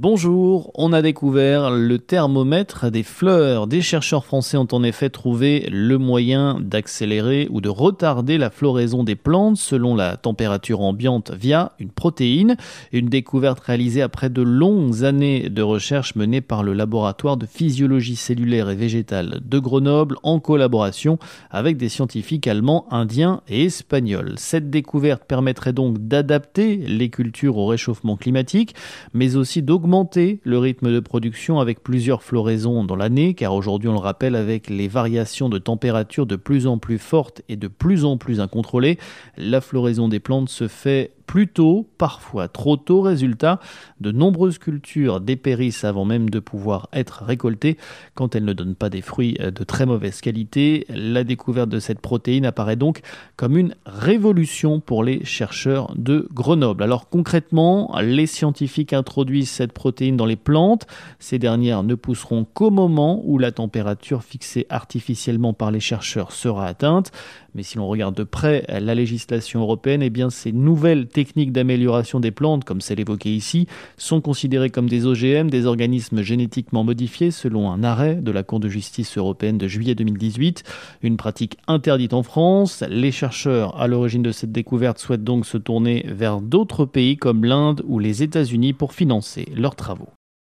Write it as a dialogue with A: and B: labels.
A: Bonjour, on a découvert le thermomètre des fleurs. Des chercheurs français ont en effet trouvé le moyen d'accélérer ou de retarder la floraison des plantes selon la température ambiante via une protéine. Une découverte réalisée après de longues années de recherche menées par le laboratoire de physiologie cellulaire et végétale de Grenoble en collaboration avec des scientifiques allemands, indiens et espagnols. Cette découverte permettrait donc d'adapter les cultures au réchauffement climatique, mais aussi d'augmenter augmenter le rythme de production avec plusieurs floraisons dans l'année, car aujourd'hui on le rappelle avec les variations de température de plus en plus fortes et de plus en plus incontrôlées, la floraison des plantes se fait plus tôt, parfois trop tôt. Résultat, de nombreuses cultures dépérissent avant même de pouvoir être récoltées quand elles ne donnent pas des fruits de très mauvaise qualité. La découverte de cette protéine apparaît donc comme une révolution pour les chercheurs de Grenoble. Alors concrètement, les scientifiques introduisent cette protéine dans les plantes. Ces dernières ne pousseront qu'au moment où la température fixée artificiellement par les chercheurs sera atteinte. Mais si l'on regarde de près la législation européenne, eh bien ces nouvelles techniques d'amélioration des plantes, comme celle évoquée ici, sont considérées comme des OGM, des organismes génétiquement modifiés, selon un arrêt de la Cour de justice européenne de juillet 2018. Une pratique interdite en France. Les chercheurs à l'origine de cette découverte souhaitent donc se tourner vers d'autres pays comme l'Inde ou les États-Unis pour financer leurs travaux.